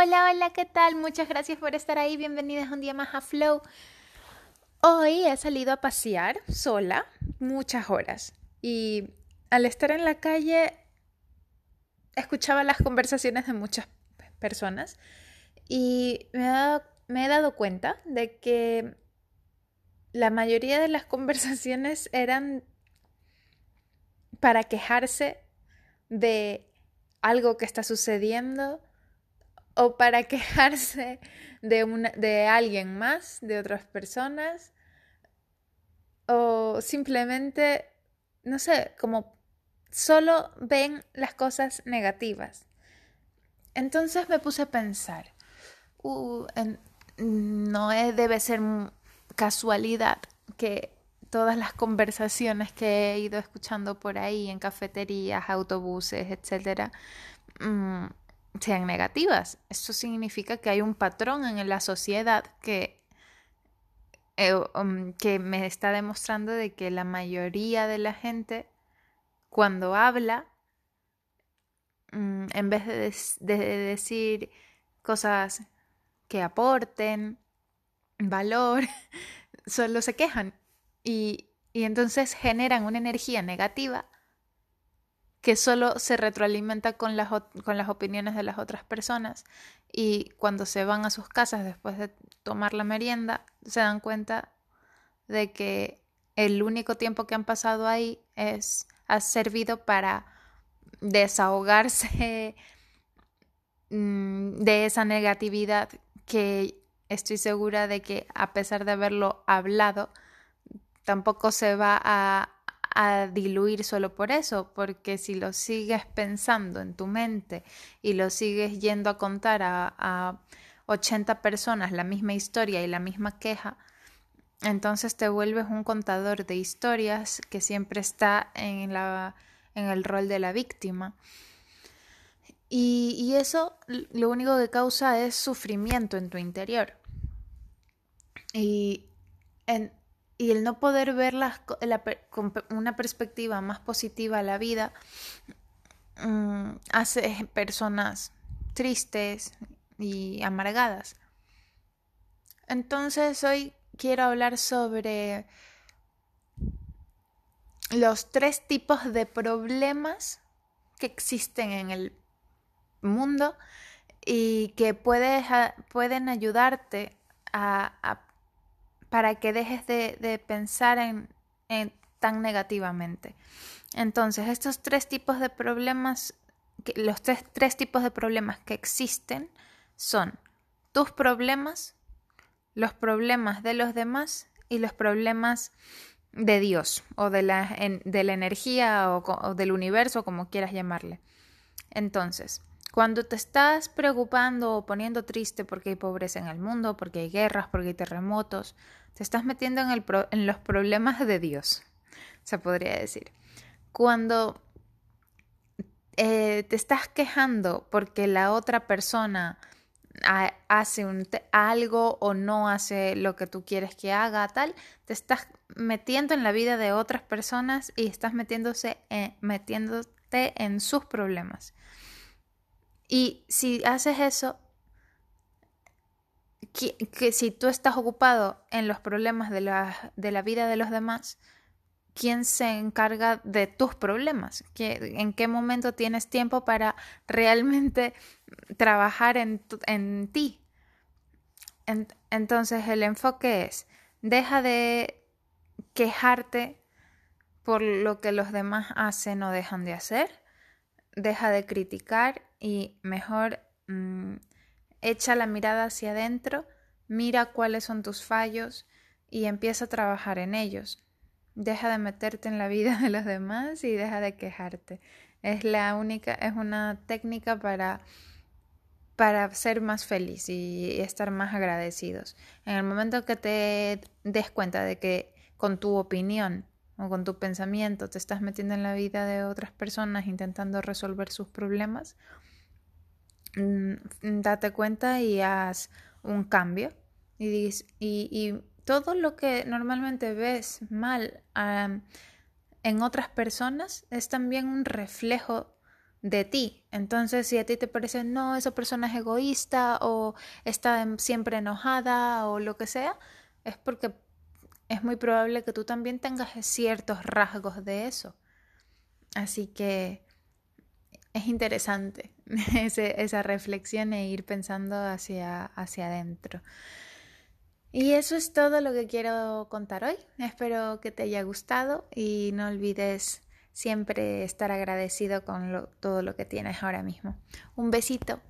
Hola, hola, ¿qué tal? Muchas gracias por estar ahí. Bienvenidas un día más a Flow. Hoy he salido a pasear sola muchas horas y al estar en la calle escuchaba las conversaciones de muchas personas y me he dado, me he dado cuenta de que la mayoría de las conversaciones eran para quejarse de algo que está sucediendo o para quejarse de, de alguien más, de otras personas, o simplemente, no sé, como solo ven las cosas negativas. Entonces me puse a pensar, uh, no debe ser casualidad que todas las conversaciones que he ido escuchando por ahí en cafeterías, autobuses, etcétera, mm, sean negativas. Eso significa que hay un patrón en la sociedad que, eh, um, que me está demostrando de que la mayoría de la gente cuando habla, mm, en vez de, de decir cosas que aporten valor, solo se quejan y, y entonces generan una energía negativa que solo se retroalimenta con las, con las opiniones de las otras personas y cuando se van a sus casas después de tomar la merienda se dan cuenta de que el único tiempo que han pasado ahí es ha servido para desahogarse mm, de esa negatividad que estoy segura de que a pesar de haberlo hablado tampoco se va a a diluir solo por eso, porque si lo sigues pensando en tu mente y lo sigues yendo a contar a, a 80 personas la misma historia y la misma queja, entonces te vuelves un contador de historias que siempre está en, la, en el rol de la víctima. Y, y eso lo único que causa es sufrimiento en tu interior. Y en, y el no poder ver con una perspectiva más positiva a la vida mm, hace personas tristes y amargadas. Entonces hoy quiero hablar sobre los tres tipos de problemas que existen en el mundo y que pueden ayudarte a para que dejes de, pensar en, tan negativamente. Entonces, estos tres tipos de problemas, los tres, tres tipos de problemas que existen son tus problemas, los problemas de los demás y los problemas de Dios o de la, de la energía o, del universo, como quieras llamarle. Entonces, cuando te estás preocupando o poniendo triste porque hay pobreza en el mundo, porque hay guerras, porque hay terremotos, te estás metiendo en, los problemas de Dios, se podría decir. Cuando eh, te estás quejando porque la otra persona hace un algo o no hace lo que tú quieres que haga, tal, te estás metiendo en la vida de otras personas y estás metiéndote en sus problemas. Y si haces eso, que, si tú estás ocupado en los problemas de la, de la vida de los demás, ¿quién se encarga de tus problemas? ¿En qué momento tienes tiempo para realmente trabajar en, en ti? entonces el enfoque es, deja de quejarte por lo que los demás hacen o dejan de hacer, deja de criticar y mejor mm, echa la mirada hacia adentro, mira cuáles son tus fallos y empieza a trabajar en ellos. Deja de meterte en la vida de los demás y deja de quejarte. Es la única, es una técnica para para ser más feliz y estar más agradecidos. En el momento que te des cuenta de que con tu opinión o con tu pensamiento te estás metiendo en la vida de otras personas intentando resolver sus problemas, date cuenta y haz un cambio. Y, y, todo lo que normalmente ves mal en otras personas es también un reflejo de ti. Entonces, si a ti te parece, no, esa persona es egoísta o está siempre enojada o lo que sea, es porque es muy probable que tú también tengas ciertos rasgos de eso. Así que es interesante esa reflexión e ir pensando hacia, hacia adentro. Y eso es todo lo que quiero contar hoy. Espero que te haya gustado y no olvides siempre estar agradecido con todo lo que tienes ahora mismo. Un besito.